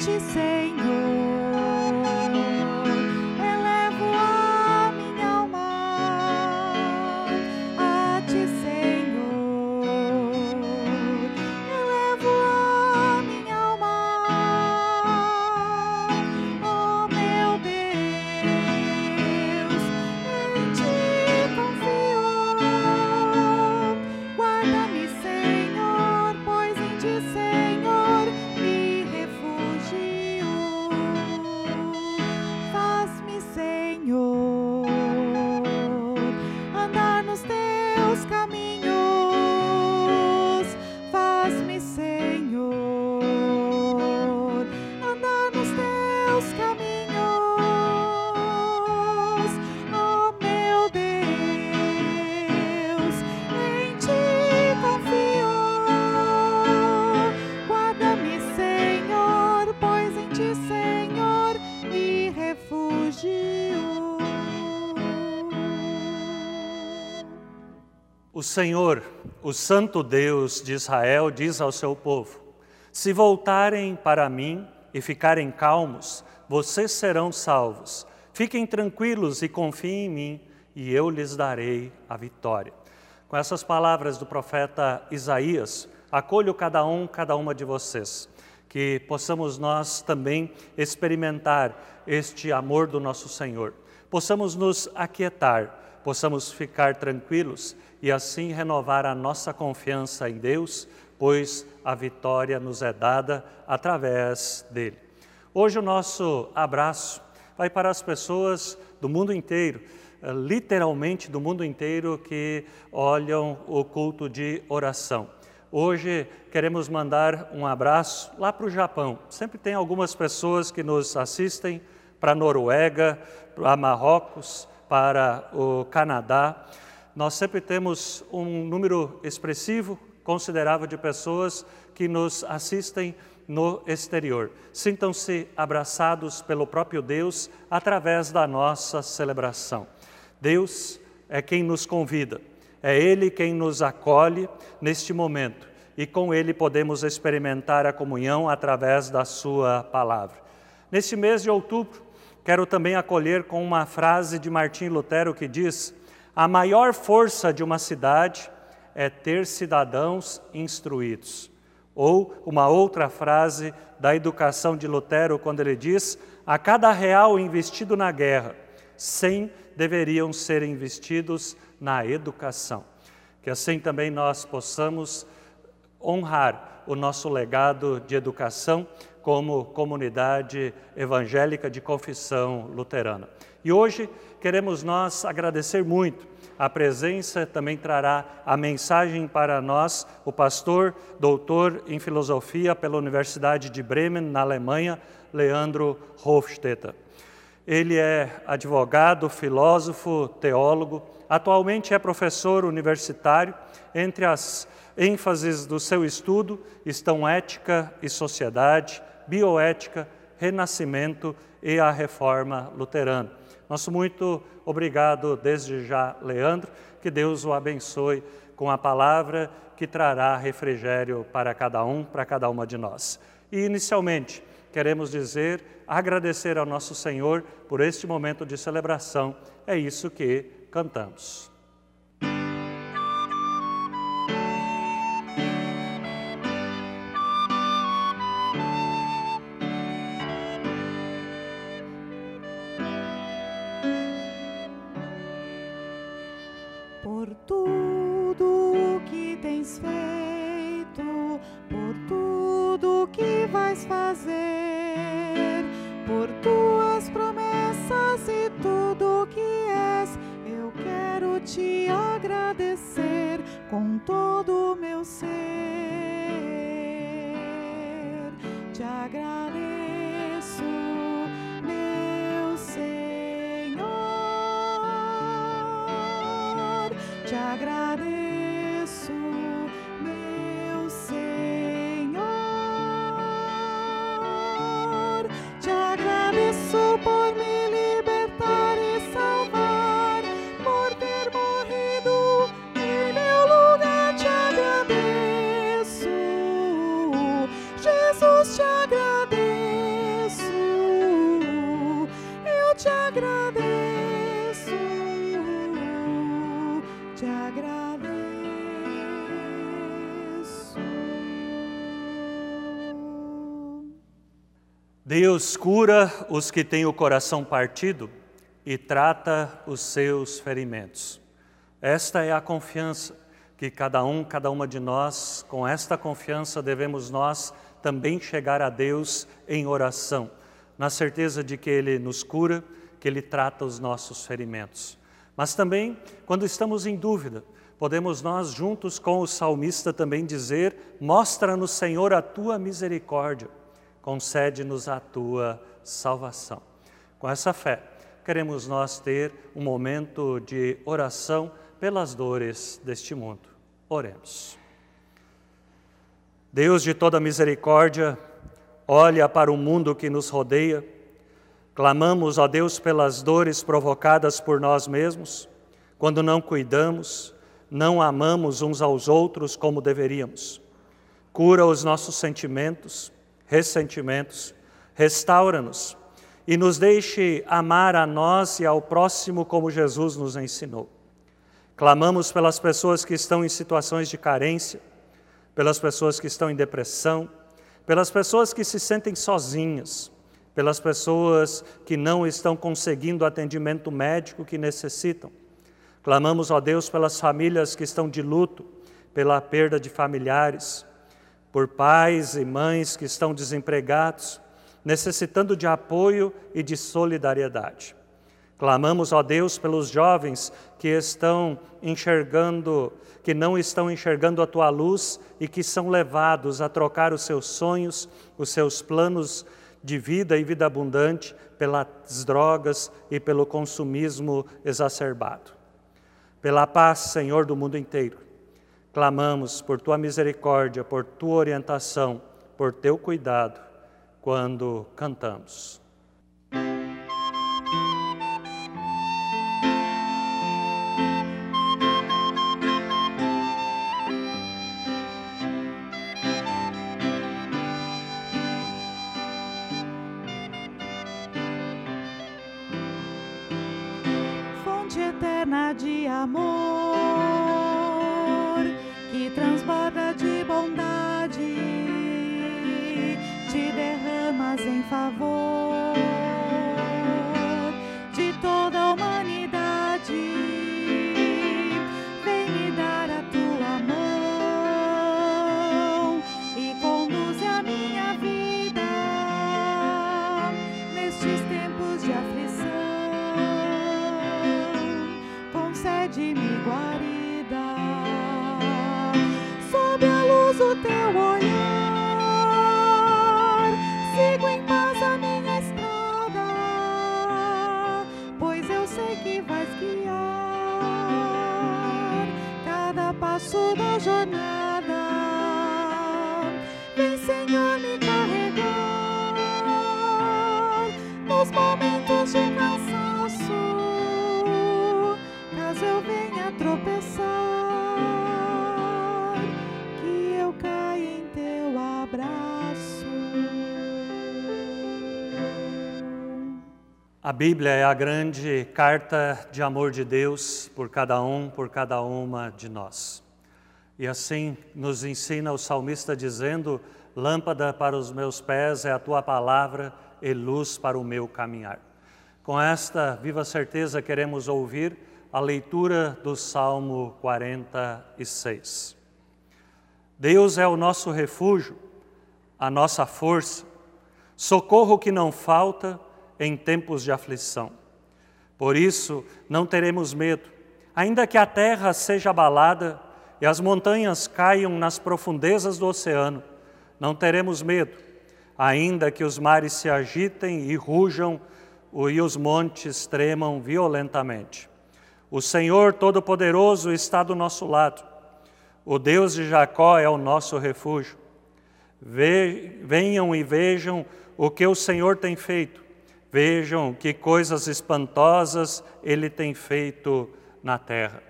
O Senhor, o Santo Deus de Israel, diz ao seu povo: Se voltarem para mim e ficarem calmos, vocês serão salvos. Fiquem tranquilos e confiem em mim, e eu lhes darei a vitória. Com essas palavras do profeta Isaías, acolho cada um, cada uma de vocês, que possamos nós também experimentar este amor do nosso Senhor, possamos nos aquietar, possamos ficar tranquilos e assim renovar a nossa confiança em Deus, pois a vitória nos é dada através dele. Hoje o nosso abraço vai para as pessoas do mundo inteiro, eh, literalmente do mundo inteiro que olham o culto de oração. Hoje queremos mandar um abraço lá para o Japão. Sempre tem algumas pessoas que nos assistem para a Noruega, para Marrocos, para o Canadá nós sempre temos um número expressivo, considerável de pessoas que nos assistem no exterior. Sintam-se abraçados pelo próprio Deus através da nossa celebração. Deus é quem nos convida, é Ele quem nos acolhe neste momento e com Ele podemos experimentar a comunhão através da Sua palavra. Neste mês de outubro, quero também acolher com uma frase de Martim Lutero que diz: a maior força de uma cidade é ter cidadãos instruídos. Ou uma outra frase da educação de Lutero, quando ele diz: a cada real investido na guerra, cem deveriam ser investidos na educação. Que assim também nós possamos honrar o nosso legado de educação como comunidade evangélica de confissão luterana. E hoje queremos nós agradecer muito a presença, também trará a mensagem para nós o pastor, doutor em filosofia pela Universidade de Bremen, na Alemanha, Leandro Hofstetter. Ele é advogado, filósofo, teólogo, atualmente é professor universitário. Entre as ênfases do seu estudo estão ética e sociedade, bioética, renascimento e a reforma luterana. Nosso muito obrigado desde já, Leandro, que Deus o abençoe com a palavra que trará refrigério para cada um, para cada uma de nós. E inicialmente, queremos dizer, agradecer ao nosso Senhor por este momento de celebração. É isso que cantamos. Deus cura os que têm o coração partido e trata os seus ferimentos. Esta é a confiança que cada um, cada uma de nós, com esta confiança devemos nós também chegar a Deus em oração, na certeza de que Ele nos cura, que Ele trata os nossos ferimentos. Mas também, quando estamos em dúvida, podemos nós, juntos com o salmista, também dizer: Mostra-nos, Senhor, a tua misericórdia, concede-nos a tua salvação. Com essa fé, queremos nós ter um momento de oração pelas dores deste mundo. Oremos. Deus de toda misericórdia, olha para o mundo que nos rodeia. Clamamos a Deus pelas dores provocadas por nós mesmos, quando não cuidamos, não amamos uns aos outros como deveríamos. Cura os nossos sentimentos, ressentimentos, restaura-nos e nos deixe amar a nós e ao próximo como Jesus nos ensinou. Clamamos pelas pessoas que estão em situações de carência, pelas pessoas que estão em depressão, pelas pessoas que se sentem sozinhas, pelas pessoas que não estão conseguindo o atendimento médico que necessitam. Clamamos, ó Deus, pelas famílias que estão de luto, pela perda de familiares, por pais e mães que estão desempregados, necessitando de apoio e de solidariedade. Clamamos, ó Deus, pelos jovens que estão enxergando, que não estão enxergando a tua luz e que são levados a trocar os seus sonhos, os seus planos de vida e vida abundante pelas drogas e pelo consumismo exacerbado. Pela paz, Senhor, do mundo inteiro, clamamos por tua misericórdia, por tua orientação, por teu cuidado quando cantamos. Bíblia é a grande carta de amor de Deus por cada um, por cada uma de nós. E assim nos ensina o salmista dizendo: Lâmpada para os meus pés é a tua palavra e luz para o meu caminhar. Com esta viva certeza queremos ouvir a leitura do Salmo 46. Deus é o nosso refúgio, a nossa força, socorro que não falta em tempos de aflição. Por isso, não teremos medo, ainda que a terra seja abalada e as montanhas caiam nas profundezas do oceano, não teremos medo, ainda que os mares se agitem e rujam e os montes tremam violentamente. O Senhor Todo-Poderoso está do nosso lado. O Deus de Jacó é o nosso refúgio. Venham e vejam o que o Senhor tem feito. Vejam que coisas espantosas ele tem feito na terra.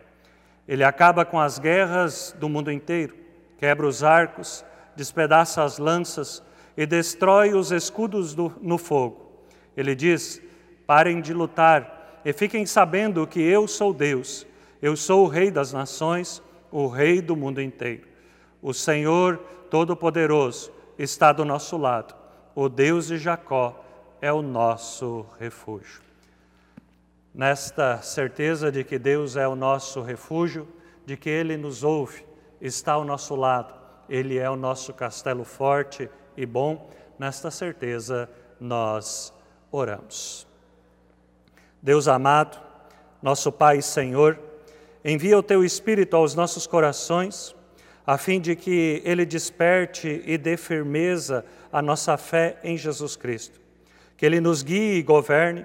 Ele acaba com as guerras do mundo inteiro, quebra os arcos, despedaça as lanças e destrói os escudos do, no fogo. Ele diz: parem de lutar e fiquem sabendo que eu sou Deus, eu sou o Rei das nações, o Rei do mundo inteiro. O Senhor Todo-Poderoso está do nosso lado. o Deus de Jacó é o nosso refúgio. Nesta certeza de que Deus é o nosso refúgio, de que Ele nos ouve, está ao nosso lado, Ele é o nosso castelo forte e bom, nesta certeza nós oramos. Deus amado, nosso Pai e Senhor, envia o Teu Espírito aos nossos corações, a fim de que ele desperte e dê firmeza à nossa fé em Jesus Cristo. Que ele nos guie e governe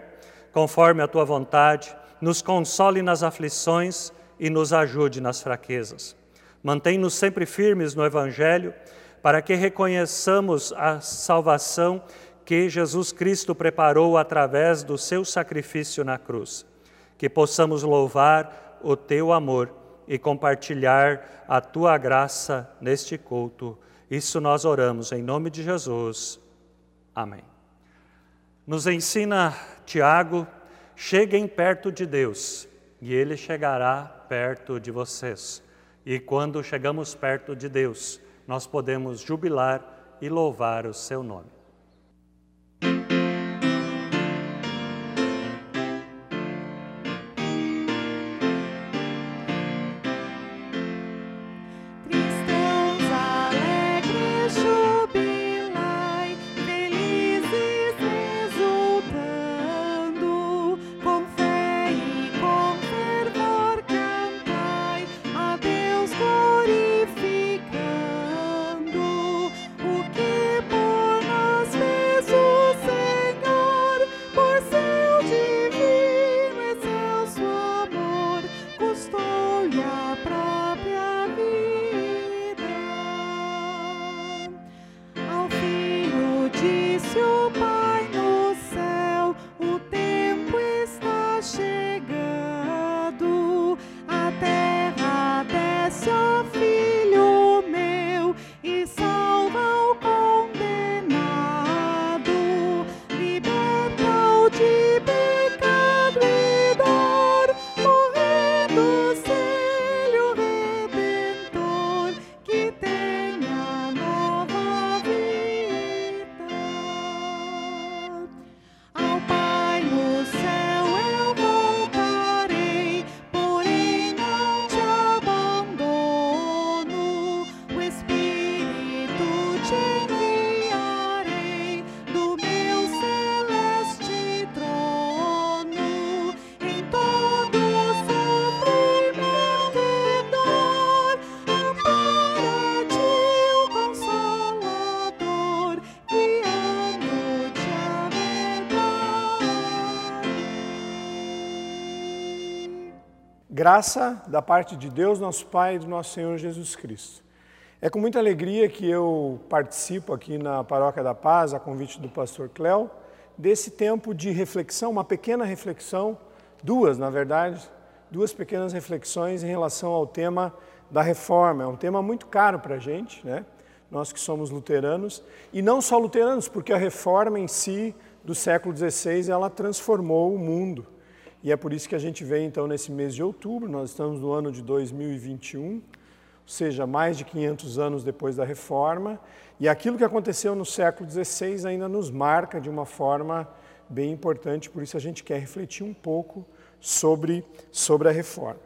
conforme a tua vontade, nos console nas aflições e nos ajude nas fraquezas. Mantém-nos sempre firmes no Evangelho, para que reconheçamos a salvação que Jesus Cristo preparou através do seu sacrifício na cruz. Que possamos louvar o teu amor e compartilhar a tua graça neste culto. Isso nós oramos em nome de Jesus. Amém. Nos ensina Tiago: cheguem perto de Deus e Ele chegará perto de vocês. E quando chegamos perto de Deus, nós podemos jubilar e louvar o seu nome. Graça da parte de Deus, nosso Pai e do nosso Senhor Jesus Cristo. É com muita alegria que eu participo aqui na Paróquia da Paz, a convite do pastor Cléo, desse tempo de reflexão, uma pequena reflexão, duas na verdade, duas pequenas reflexões em relação ao tema da reforma. É um tema muito caro para a gente, né? nós que somos luteranos, e não só luteranos, porque a reforma em si do século XVI ela transformou o mundo. E é por isso que a gente vem então nesse mês de outubro, nós estamos no ano de 2021, ou seja, mais de 500 anos depois da reforma, e aquilo que aconteceu no século XVI ainda nos marca de uma forma bem importante, por isso a gente quer refletir um pouco sobre, sobre a reforma.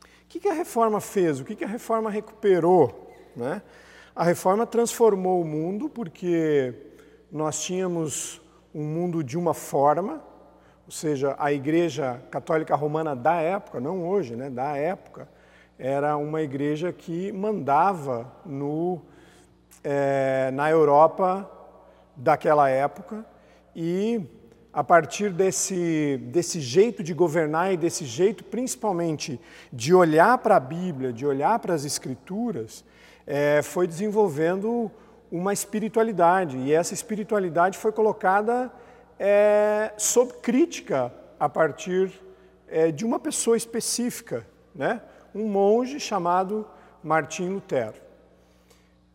O que, que a reforma fez? O que, que a reforma recuperou? Né? A reforma transformou o mundo porque nós tínhamos um mundo de uma forma, ou seja, a Igreja Católica Romana da época, não hoje, né, da época, era uma igreja que mandava no, é, na Europa daquela época e a partir desse, desse jeito de governar e desse jeito principalmente de olhar para a Bíblia, de olhar para as Escrituras, é, foi desenvolvendo uma espiritualidade. E essa espiritualidade foi colocada é, sob crítica a partir é, de uma pessoa específica, né? um monge chamado Martim Lutero.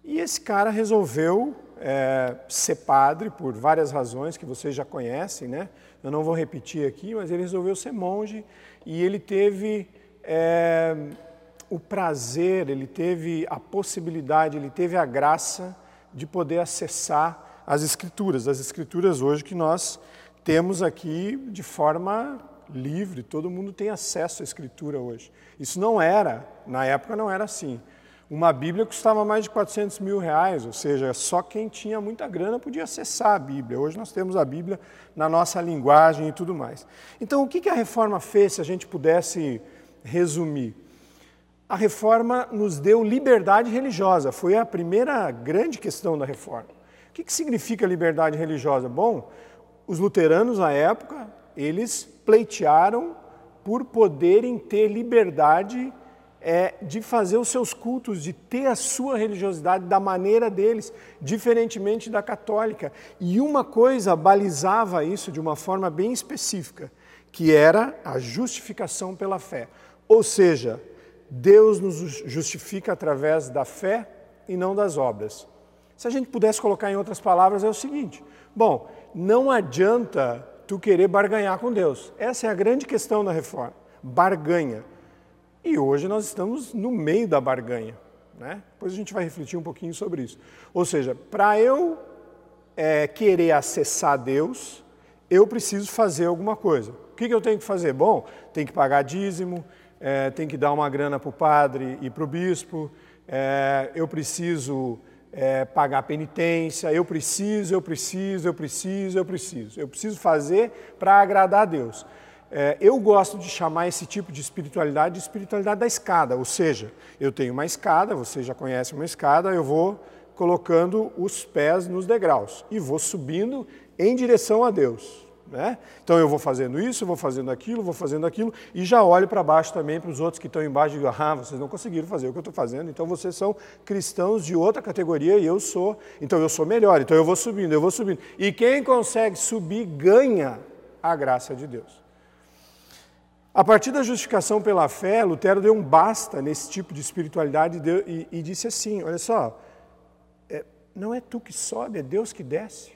E esse cara resolveu é, ser padre por várias razões que vocês já conhecem, né? Eu não vou repetir aqui, mas ele resolveu ser monge e ele teve é, o prazer, ele teve a possibilidade, ele teve a graça de poder acessar as Escrituras, as Escrituras hoje que nós temos aqui de forma livre, todo mundo tem acesso à Escritura hoje. Isso não era, na época não era assim. Uma Bíblia custava mais de 400 mil reais, ou seja, só quem tinha muita grana podia acessar a Bíblia. Hoje nós temos a Bíblia na nossa linguagem e tudo mais. Então, o que a reforma fez, se a gente pudesse resumir? A reforma nos deu liberdade religiosa, foi a primeira grande questão da reforma. O que significa liberdade religiosa? Bom, os luteranos, na época, eles pleitearam por poderem ter liberdade é, de fazer os seus cultos, de ter a sua religiosidade da maneira deles, diferentemente da católica. E uma coisa balizava isso de uma forma bem específica, que era a justificação pela fé. Ou seja, Deus nos justifica através da fé e não das obras. Se a gente pudesse colocar em outras palavras, é o seguinte: bom, não adianta tu querer barganhar com Deus. Essa é a grande questão da reforma. Barganha. E hoje nós estamos no meio da barganha. Né? Depois a gente vai refletir um pouquinho sobre isso. Ou seja, para eu é, querer acessar Deus, eu preciso fazer alguma coisa. O que, que eu tenho que fazer? Bom, tem que pagar dízimo, é, tem que dar uma grana para o padre e para o bispo, é, eu preciso é, pagar penitência, eu preciso, eu preciso, eu preciso, eu preciso. Eu preciso fazer para agradar a Deus. É, eu gosto de chamar esse tipo de espiritualidade de espiritualidade da escada, ou seja, eu tenho uma escada, você já conhece uma escada, eu vou colocando os pés nos degraus e vou subindo em direção a Deus. Né? Então eu vou fazendo isso, vou fazendo aquilo, vou fazendo aquilo e já olho para baixo também para os outros que estão embaixo e digo, ah, vocês não conseguiram fazer o que eu estou fazendo, então vocês são cristãos de outra categoria e eu sou, então eu sou melhor, então eu vou subindo, eu vou subindo. E quem consegue subir ganha a graça de Deus. A partir da justificação pela fé, Lutero deu um basta nesse tipo de espiritualidade e, e disse assim: olha só, é, não é tu que sobe, é Deus que desce.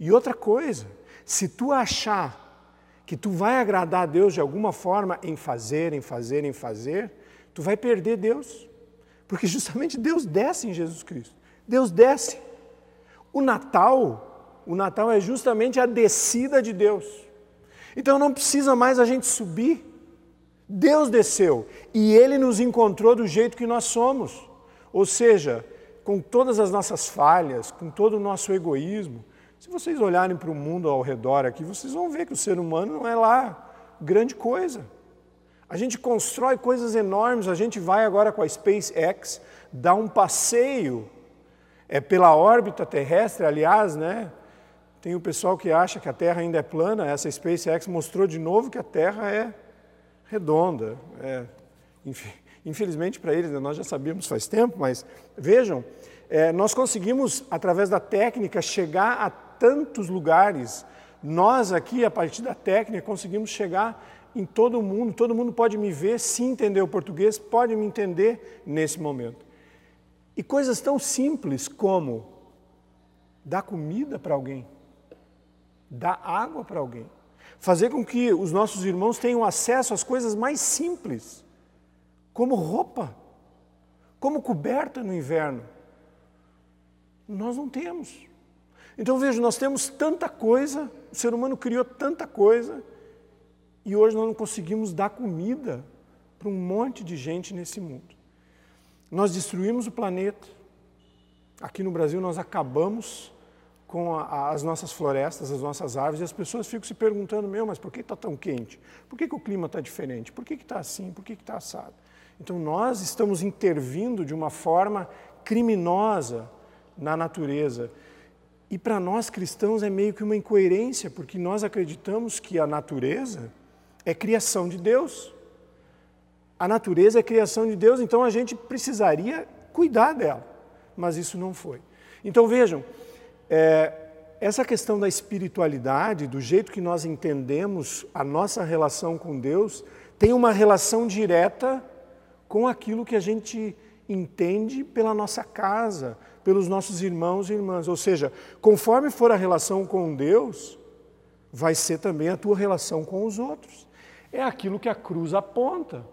E outra coisa, se tu achar que tu vai agradar a Deus de alguma forma em fazer, em fazer, em fazer, tu vai perder Deus. Porque justamente Deus desce em Jesus Cristo. Deus desce. O Natal, o Natal é justamente a descida de Deus. Então não precisa mais a gente subir. Deus desceu e Ele nos encontrou do jeito que nós somos. Ou seja, com todas as nossas falhas, com todo o nosso egoísmo. Se vocês olharem para o mundo ao redor aqui, vocês vão ver que o ser humano não é lá grande coisa. A gente constrói coisas enormes, a gente vai agora com a SpaceX dar um passeio é, pela órbita terrestre, aliás, né? Tem o pessoal que acha que a Terra ainda é plana, essa SpaceX mostrou de novo que a Terra é redonda. É, infelizmente para eles, né, nós já sabíamos faz tempo, mas vejam, é, nós conseguimos, através da técnica, chegar a tantos lugares. Nós aqui, a partir da técnica, conseguimos chegar em todo mundo. Todo mundo pode me ver, se entender o português, pode me entender nesse momento. E coisas tão simples como dar comida para alguém dar água para alguém, fazer com que os nossos irmãos tenham acesso às coisas mais simples, como roupa, como coberta no inverno. Nós não temos. Então veja, nós temos tanta coisa, o ser humano criou tanta coisa, e hoje nós não conseguimos dar comida para um monte de gente nesse mundo. Nós destruímos o planeta. Aqui no Brasil nós acabamos com a, as nossas florestas, as nossas árvores, e as pessoas ficam se perguntando, meu, mas por que está tão quente? Por que, que o clima está diferente? Por que está assim? Por que está assado? Então nós estamos intervindo de uma forma criminosa na natureza. E para nós cristãos é meio que uma incoerência, porque nós acreditamos que a natureza é criação de Deus. A natureza é criação de Deus, então a gente precisaria cuidar dela. Mas isso não foi. Então vejam, é, essa questão da espiritualidade, do jeito que nós entendemos a nossa relação com Deus, tem uma relação direta com aquilo que a gente entende pela nossa casa, pelos nossos irmãos e irmãs. Ou seja, conforme for a relação com Deus, vai ser também a tua relação com os outros. É aquilo que a cruz aponta.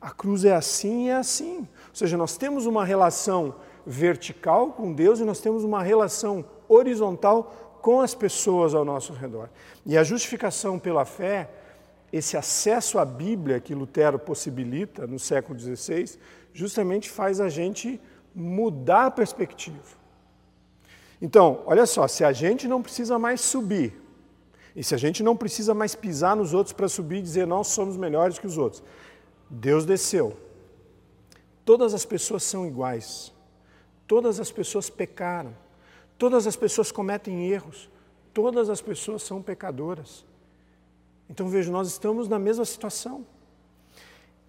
A cruz é assim e é assim. Ou seja, nós temos uma relação vertical com Deus e nós temos uma relação horizontal com as pessoas ao nosso redor. E a justificação pela fé, esse acesso à Bíblia que Lutero possibilita no século XVI, justamente faz a gente mudar a perspectiva. Então, olha só, se a gente não precisa mais subir, e se a gente não precisa mais pisar nos outros para subir e dizer nós somos melhores que os outros, Deus desceu. Todas as pessoas são iguais. Todas as pessoas pecaram. Todas as pessoas cometem erros. Todas as pessoas são pecadoras. Então veja, nós estamos na mesma situação.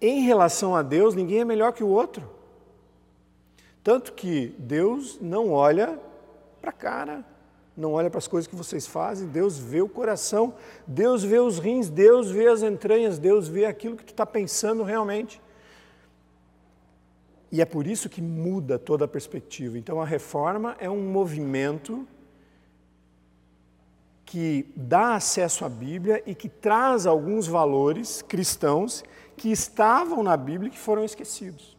Em relação a Deus, ninguém é melhor que o outro. Tanto que Deus não olha para a cara, não olha para as coisas que vocês fazem, Deus vê o coração, Deus vê os rins, Deus vê as entranhas, Deus vê aquilo que tu está pensando realmente. E é por isso que muda toda a perspectiva. Então a reforma é um movimento que dá acesso à Bíblia e que traz alguns valores cristãos que estavam na Bíblia e que foram esquecidos.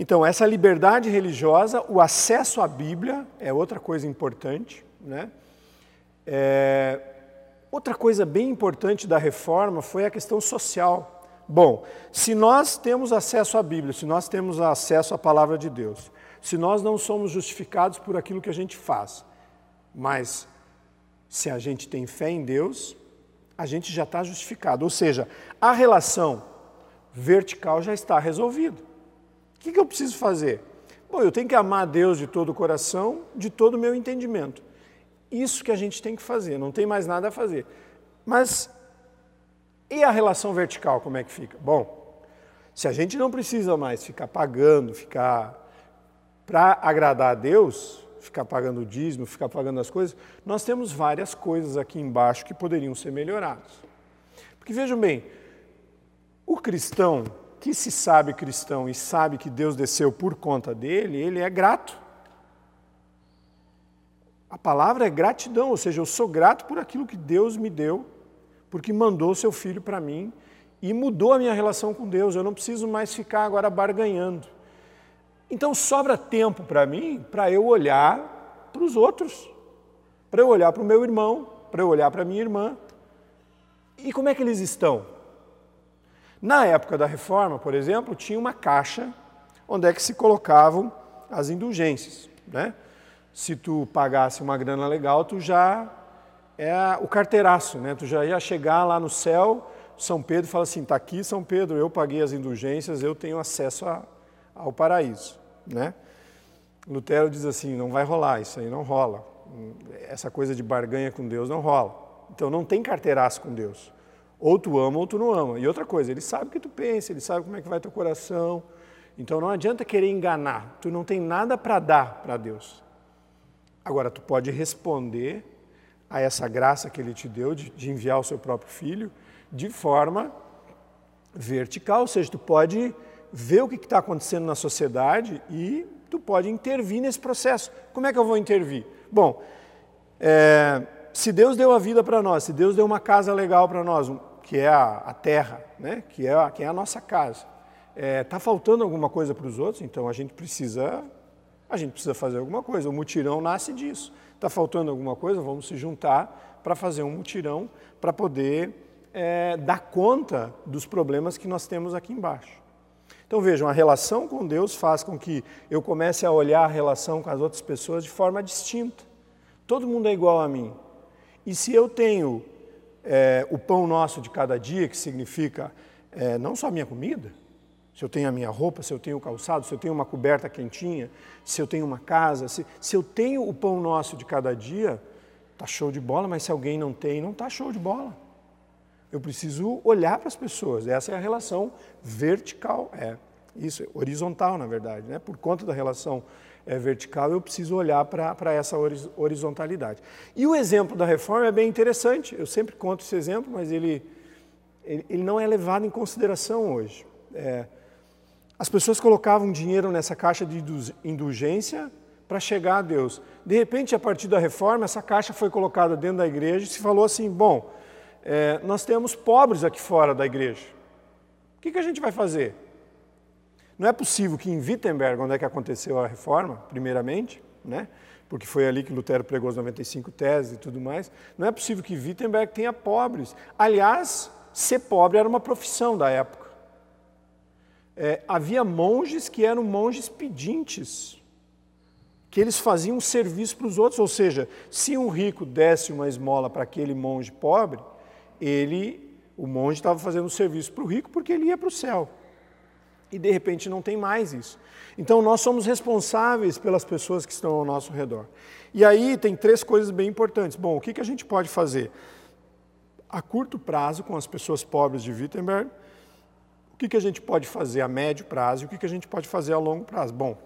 Então, essa liberdade religiosa, o acesso à Bíblia é outra coisa importante. Né? É... Outra coisa bem importante da reforma foi a questão social. Bom, se nós temos acesso à Bíblia, se nós temos acesso à palavra de Deus, se nós não somos justificados por aquilo que a gente faz, mas se a gente tem fé em Deus, a gente já está justificado. Ou seja, a relação vertical já está resolvida. O que, que eu preciso fazer? Bom, eu tenho que amar a Deus de todo o coração, de todo o meu entendimento. Isso que a gente tem que fazer, não tem mais nada a fazer. Mas e a relação vertical, como é que fica? Bom, se a gente não precisa mais ficar pagando, ficar para agradar a Deus, ficar pagando o dízimo, ficar pagando as coisas, nós temos várias coisas aqui embaixo que poderiam ser melhoradas. Porque vejam bem, o cristão, que se sabe cristão e sabe que Deus desceu por conta dele, ele é grato. A palavra é gratidão, ou seja, eu sou grato por aquilo que Deus me deu, porque mandou seu filho para mim e mudou a minha relação com Deus. Eu não preciso mais ficar agora barganhando. Então sobra tempo para mim para eu olhar para os outros, para eu olhar para o meu irmão, para eu olhar para minha irmã. E como é que eles estão? Na época da reforma, por exemplo, tinha uma caixa onde é que se colocavam as indulgências. Né? Se tu pagasse uma grana legal, tu já é o carteiraço, né? tu já ia chegar lá no céu, São Pedro fala assim, está aqui São Pedro, eu paguei as indulgências, eu tenho acesso a, ao paraíso. Né? Lutero diz assim, não vai rolar, isso aí não rola. Essa coisa de barganha com Deus não rola. Então não tem carteiraço com Deus. Ou tu ama ou tu não ama. E outra coisa, ele sabe o que tu pensa, ele sabe como é que vai teu coração. Então não adianta querer enganar. Tu não tem nada para dar para Deus. Agora, tu pode responder a essa graça que ele te deu de, de enviar o seu próprio filho de forma vertical, ou seja, tu pode ver o que está acontecendo na sociedade e tu pode intervir nesse processo. Como é que eu vou intervir? Bom, é, se Deus deu a vida para nós, se Deus deu uma casa legal para nós, que é a, a terra, né? que, é a, que é a nossa casa. Está é, tá faltando alguma coisa para os outros, então a gente precisa a gente precisa fazer alguma coisa. O mutirão nasce disso. Está faltando alguma coisa, vamos se juntar para fazer um mutirão para poder é, dar conta dos problemas que nós temos aqui embaixo. Então vejam, a relação com Deus faz com que eu comece a olhar a relação com as outras pessoas de forma distinta. Todo mundo é igual a mim. E se eu tenho é, o pão nosso de cada dia, que significa é, não só a minha comida, se eu tenho a minha roupa, se eu tenho o calçado, se eu tenho uma coberta quentinha, se eu tenho uma casa, se, se eu tenho o pão nosso de cada dia, tá show de bola, mas se alguém não tem, não tá show de bola. Eu preciso olhar para as pessoas. Essa é a relação vertical, é isso, horizontal, na verdade, né? Por conta da relação é, vertical, eu preciso olhar para essa horizontalidade. E o exemplo da reforma é bem interessante, eu sempre conto esse exemplo, mas ele, ele, ele não é levado em consideração hoje. É, as pessoas colocavam dinheiro nessa caixa de indulgência para chegar a Deus. De repente, a partir da reforma, essa caixa foi colocada dentro da igreja e se falou assim: bom, é, nós temos pobres aqui fora da igreja. O que, que a gente vai fazer? Não é possível que em Wittenberg, onde é que aconteceu a reforma, primeiramente, né, porque foi ali que Lutero pregou as 95 teses e tudo mais. Não é possível que Wittenberg tenha pobres. Aliás, ser pobre era uma profissão da época. É, havia monges que eram monges pedintes, que eles faziam um serviço para os outros, ou seja, se um rico desse uma esmola para aquele monge pobre, ele, o monge estava fazendo um serviço para o rico porque ele ia para o céu. E de repente não tem mais isso. Então nós somos responsáveis pelas pessoas que estão ao nosso redor. E aí tem três coisas bem importantes. Bom, o que, que a gente pode fazer? A curto prazo, com as pessoas pobres de Wittenberg, o que, que a gente pode fazer a médio prazo e o que, que a gente pode fazer a longo prazo? Bom,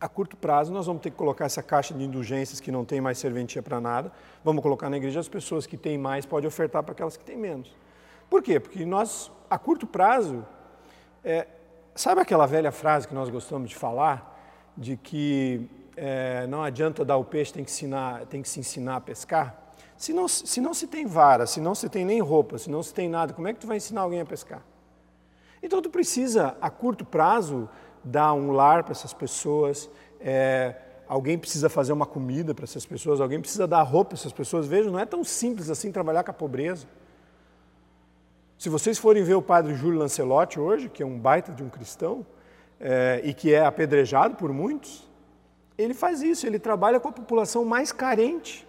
a curto prazo nós vamos ter que colocar essa caixa de indulgências que não tem mais serventia para nada, vamos colocar na igreja as pessoas que têm mais podem ofertar para aquelas que têm menos. Por quê? Porque nós, a curto prazo, é, Sabe aquela velha frase que nós gostamos de falar, de que é, não adianta dar o peixe, tem que, ensinar, tem que se ensinar a pescar? Se não, se não se tem vara, se não se tem nem roupa, se não se tem nada, como é que tu vai ensinar alguém a pescar? Então tu precisa, a curto prazo, dar um lar para essas pessoas, é, alguém precisa fazer uma comida para essas pessoas, alguém precisa dar roupa para essas pessoas. Veja, não é tão simples assim trabalhar com a pobreza. Se vocês forem ver o padre Júlio Lancelotti hoje, que é um baita de um cristão é, e que é apedrejado por muitos, ele faz isso, ele trabalha com a população mais carente.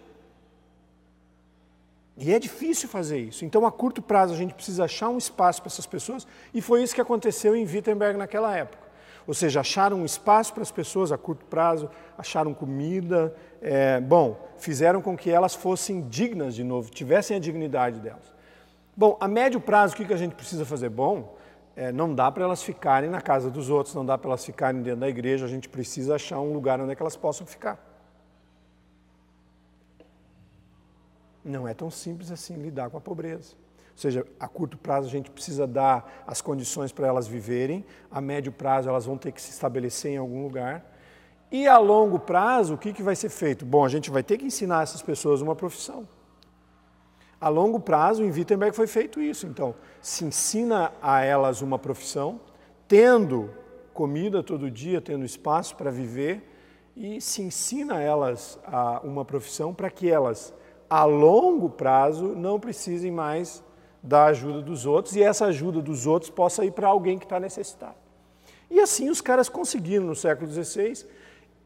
E é difícil fazer isso. Então, a curto prazo, a gente precisa achar um espaço para essas pessoas, e foi isso que aconteceu em Wittenberg naquela época. Ou seja, acharam um espaço para as pessoas a curto prazo, acharam comida, é, bom, fizeram com que elas fossem dignas de novo, tivessem a dignidade delas. Bom, a médio prazo, o que a gente precisa fazer? Bom, é, não dá para elas ficarem na casa dos outros, não dá para elas ficarem dentro da igreja, a gente precisa achar um lugar onde é elas possam ficar. Não é tão simples assim lidar com a pobreza. Ou seja, a curto prazo a gente precisa dar as condições para elas viverem, a médio prazo elas vão ter que se estabelecer em algum lugar. E a longo prazo, o que, que vai ser feito? Bom, a gente vai ter que ensinar essas pessoas uma profissão. A longo prazo, em Wittenberg foi feito isso. Então, se ensina a elas uma profissão, tendo comida todo dia, tendo espaço para viver, e se ensina a elas a uma profissão para que elas, a longo prazo, não precisem mais da ajuda dos outros e essa ajuda dos outros possa ir para alguém que está necessitado. E assim os caras conseguiram, no século XVI,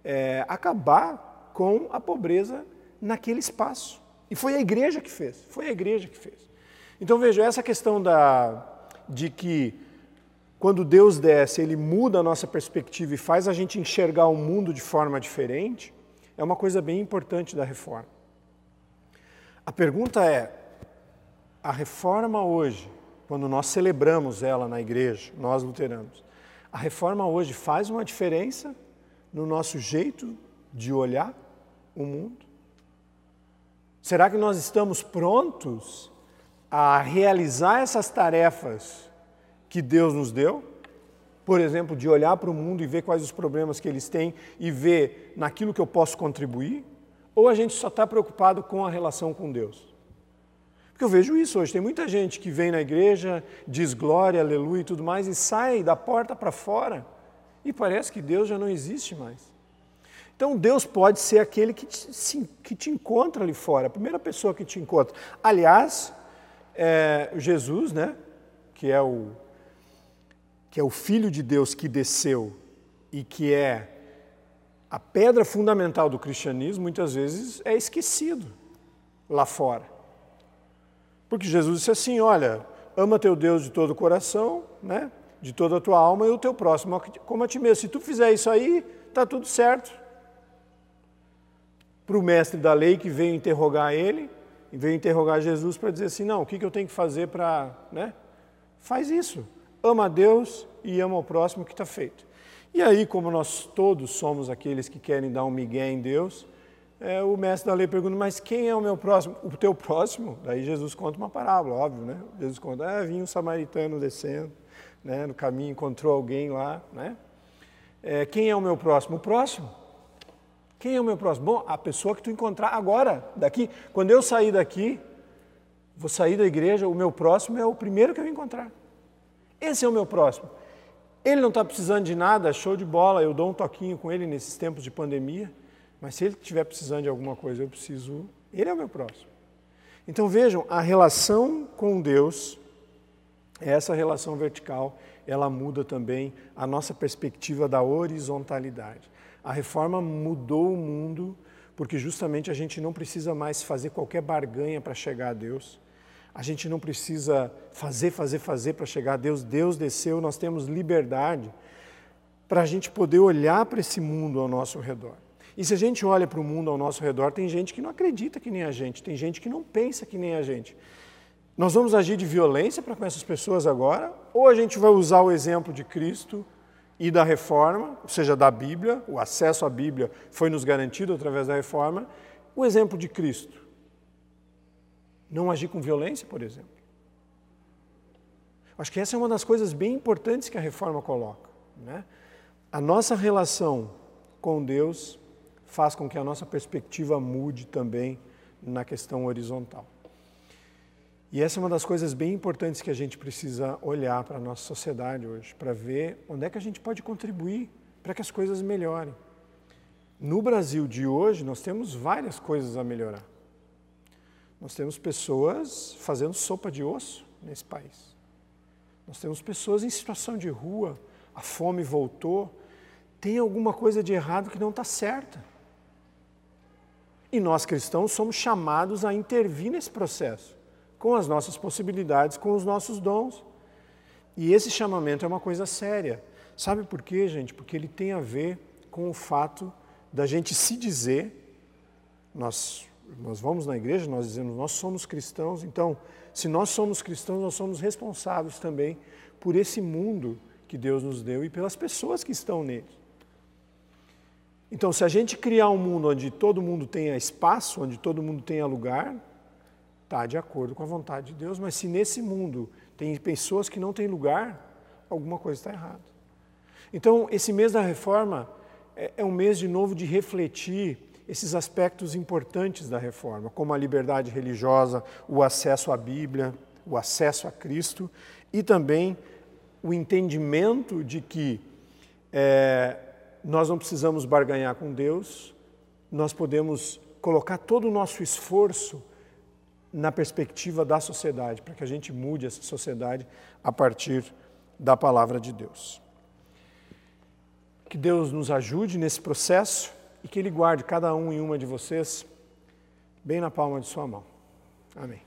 é, acabar com a pobreza naquele espaço. E foi a igreja que fez, foi a igreja que fez. Então veja, essa questão da, de que quando Deus desce, Ele muda a nossa perspectiva e faz a gente enxergar o mundo de forma diferente, é uma coisa bem importante da reforma. A pergunta é: a reforma hoje, quando nós celebramos ela na igreja, nós luteranos, a reforma hoje faz uma diferença no nosso jeito de olhar o mundo? Será que nós estamos prontos a realizar essas tarefas que Deus nos deu? Por exemplo, de olhar para o mundo e ver quais os problemas que eles têm e ver naquilo que eu posso contribuir? Ou a gente só está preocupado com a relação com Deus? Porque eu vejo isso hoje. Tem muita gente que vem na igreja, diz glória, aleluia e tudo mais, e sai da porta para fora e parece que Deus já não existe mais. Então Deus pode ser aquele que te, que te encontra ali fora, a primeira pessoa que te encontra. Aliás, é, Jesus, né, que é o que é o Filho de Deus que desceu e que é a pedra fundamental do cristianismo, muitas vezes é esquecido lá fora. Porque Jesus disse assim: olha, ama teu Deus de todo o coração, né, de toda a tua alma e o teu próximo como a ti mesmo. Se tu fizer isso aí, está tudo certo para o mestre da lei que veio interrogar ele, e veio interrogar Jesus para dizer assim: não, o que, que eu tenho que fazer para. Né? Faz isso. Ama a Deus e ama o próximo que está feito. E aí, como nós todos somos aqueles que querem dar um migué em Deus, é, o mestre da lei pergunta: mas quem é o meu próximo? O teu próximo? Daí Jesus conta uma parábola, óbvio, né? Jesus conta: ah, vinha um samaritano descendo, né? no caminho encontrou alguém lá, né? É, quem é o meu próximo? O próximo. Quem é o meu próximo? Bom, a pessoa que tu encontrar agora, daqui. Quando eu sair daqui, vou sair da igreja, o meu próximo é o primeiro que eu encontrar. Esse é o meu próximo. Ele não está precisando de nada, show de bola, eu dou um toquinho com ele nesses tempos de pandemia. Mas se ele estiver precisando de alguma coisa, eu preciso. Ele é o meu próximo. Então vejam, a relação com Deus, essa relação vertical, ela muda também a nossa perspectiva da horizontalidade. A reforma mudou o mundo porque justamente a gente não precisa mais fazer qualquer barganha para chegar a Deus. A gente não precisa fazer, fazer, fazer para chegar a Deus. Deus desceu, nós temos liberdade para a gente poder olhar para esse mundo ao nosso redor. E se a gente olha para o mundo ao nosso redor, tem gente que não acredita que nem a gente, tem gente que não pensa que nem a gente. Nós vamos agir de violência para com essas pessoas agora, ou a gente vai usar o exemplo de Cristo e da reforma, ou seja, da Bíblia, o acesso à Bíblia foi nos garantido através da reforma, o exemplo de Cristo. Não agir com violência, por exemplo. Acho que essa é uma das coisas bem importantes que a reforma coloca. Né? A nossa relação com Deus faz com que a nossa perspectiva mude também na questão horizontal. E essa é uma das coisas bem importantes que a gente precisa olhar para a nossa sociedade hoje, para ver onde é que a gente pode contribuir para que as coisas melhorem. No Brasil de hoje, nós temos várias coisas a melhorar. Nós temos pessoas fazendo sopa de osso nesse país. Nós temos pessoas em situação de rua, a fome voltou, tem alguma coisa de errado que não está certa. E nós cristãos somos chamados a intervir nesse processo, com as nossas possibilidades, com os nossos dons. E esse chamamento é uma coisa séria. Sabe por quê, gente? Porque ele tem a ver com o fato da gente se dizer, nós, nós vamos na igreja, nós dizemos, nós somos cristãos, então, se nós somos cristãos, nós somos responsáveis também por esse mundo que Deus nos deu e pelas pessoas que estão nele. Então, se a gente criar um mundo onde todo mundo tenha espaço, onde todo mundo tenha lugar, está de acordo com a vontade de Deus, mas se nesse mundo tem pessoas que não têm lugar, alguma coisa está errada. Então, esse mês da reforma é, é um mês de novo de refletir esses aspectos importantes da reforma, como a liberdade religiosa, o acesso à Bíblia, o acesso a Cristo e também o entendimento de que é, nós não precisamos barganhar com Deus, nós podemos colocar todo o nosso esforço na perspectiva da sociedade, para que a gente mude essa sociedade a partir da palavra de Deus. Que Deus nos ajude nesse processo e que Ele guarde cada um e uma de vocês bem na palma de Sua mão. Amém.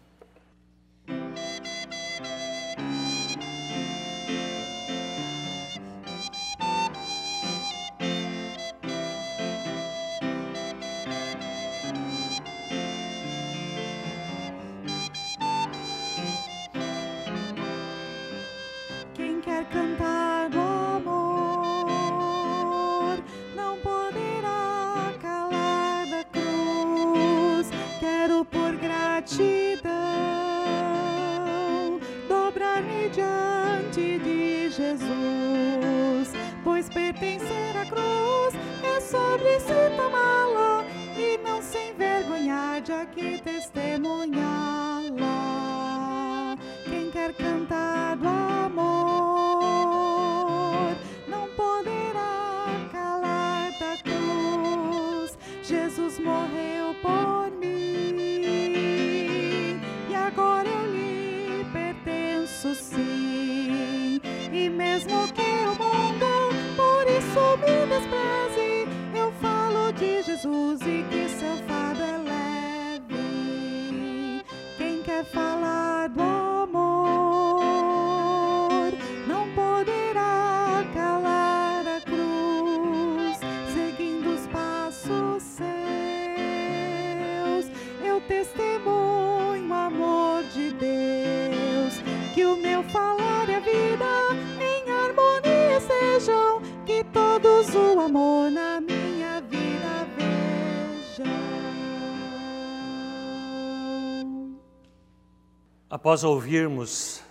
Após ouvirmos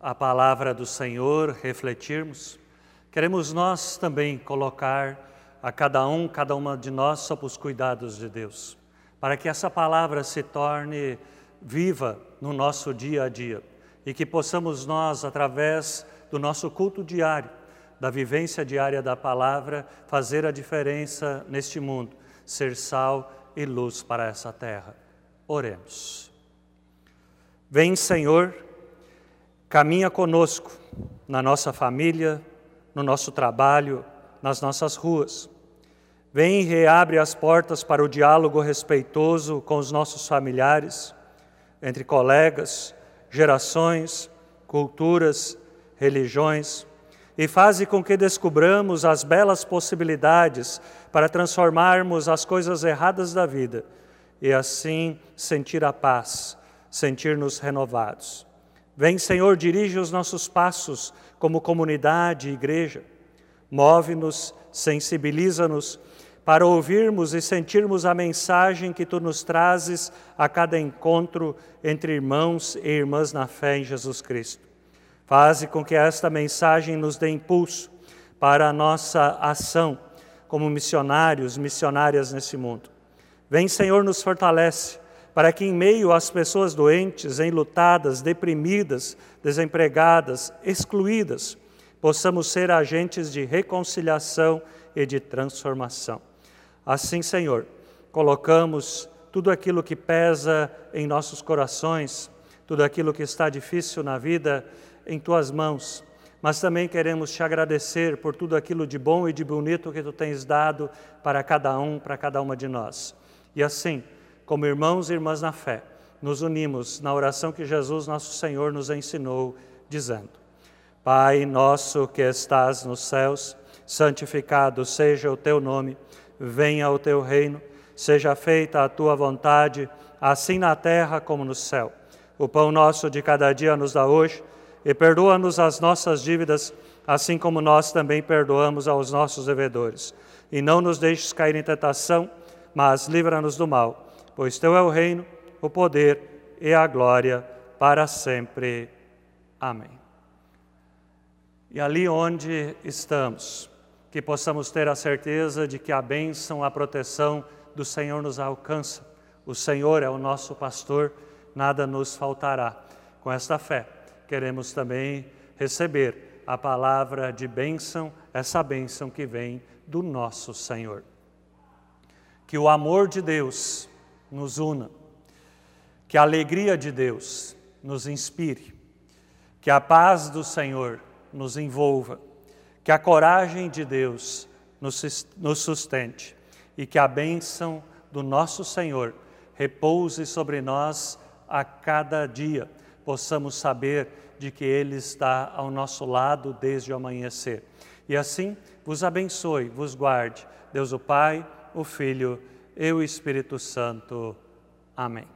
a palavra do Senhor, refletirmos, queremos nós também colocar a cada um, cada uma de nós sob os cuidados de Deus, para que essa palavra se torne viva no nosso dia a dia e que possamos nós, através do nosso culto diário, da vivência diária da palavra, fazer a diferença neste mundo, ser sal e luz para essa terra. Oremos. Vem, Senhor, caminha conosco na nossa família, no nosso trabalho, nas nossas ruas. Vem e reabre as portas para o diálogo respeitoso com os nossos familiares, entre colegas, gerações, culturas, religiões, e faze com que descubramos as belas possibilidades para transformarmos as coisas erradas da vida e assim sentir a paz, sentir-nos renovados. Vem, Senhor, dirige os nossos passos como comunidade e igreja. Move-nos, sensibiliza-nos para ouvirmos e sentirmos a mensagem que tu nos trazes a cada encontro entre irmãos e irmãs na fé em Jesus Cristo. Faze com que esta mensagem nos dê impulso para a nossa ação como missionários, missionárias nesse mundo. Vem, Senhor, nos fortalece para que, em meio às pessoas doentes, enlutadas, deprimidas, desempregadas, excluídas, possamos ser agentes de reconciliação e de transformação. Assim, Senhor, colocamos tudo aquilo que pesa em nossos corações, tudo aquilo que está difícil na vida em tuas mãos, mas também queremos te agradecer por tudo aquilo de bom e de bonito que tu tens dado para cada um, para cada uma de nós. E assim, como irmãos e irmãs na fé, nos unimos na oração que Jesus, nosso Senhor, nos ensinou, dizendo: Pai nosso que estás nos céus, santificado seja o teu nome, venha o teu reino, seja feita a tua vontade, assim na terra como no céu. O pão nosso de cada dia nos dá hoje e perdoa-nos as nossas dívidas, assim como nós também perdoamos aos nossos devedores. E não nos deixes cair em tentação, mas livra-nos do mal, pois teu é o reino, o poder e a glória para sempre. Amém. E ali onde estamos, que possamos ter a certeza de que a bênção, a proteção do Senhor nos alcança. O Senhor é o nosso pastor, nada nos faltará. Com esta fé, queremos também receber a palavra de bênção, essa bênção que vem do nosso Senhor. Que o amor de Deus nos una, que a alegria de Deus nos inspire, que a paz do Senhor nos envolva, que a coragem de Deus nos sustente. E que a bênção do nosso Senhor repouse sobre nós a cada dia. Possamos saber de que Ele está ao nosso lado desde o amanhecer. E assim, vos abençoe, vos guarde, Deus o Pai, o Filho e o Espírito Santo. Amém.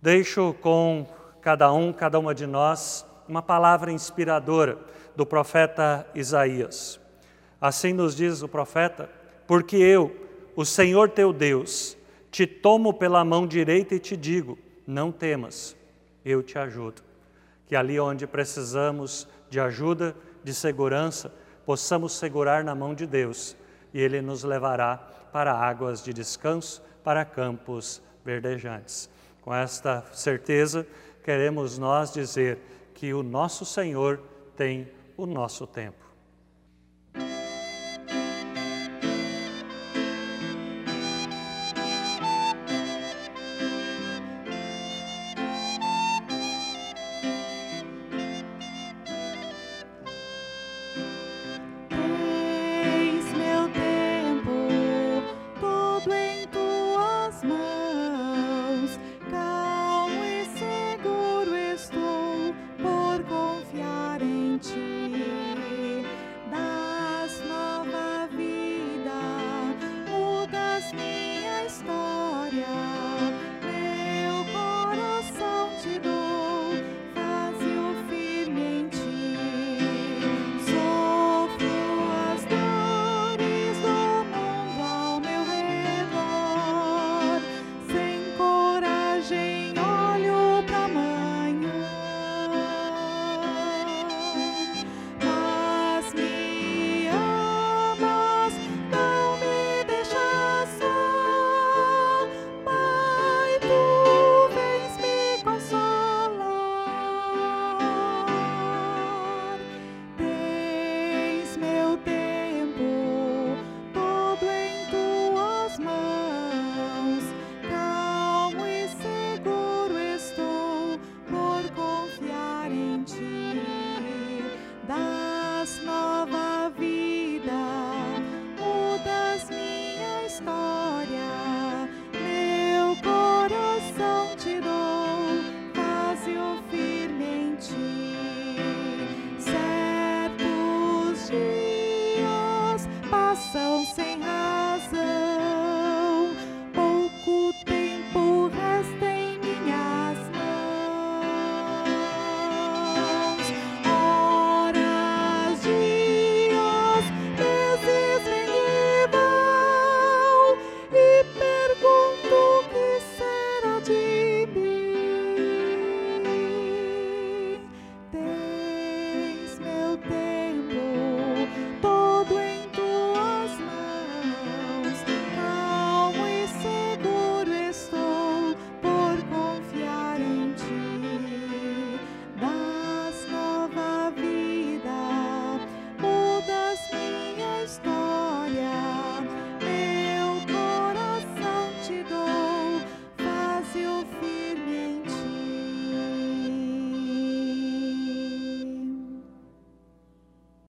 Deixo com cada um, cada uma de nós, uma palavra inspiradora do profeta Isaías. Assim nos diz o profeta: Porque eu, o Senhor teu Deus, te tomo pela mão direita e te digo: não temas eu te ajudo. Que ali onde precisamos de ajuda, de segurança, possamos segurar na mão de Deus e Ele nos levará para águas de descanso, para campos verdejantes. Com esta certeza, queremos nós dizer que o nosso Senhor tem o nosso tempo.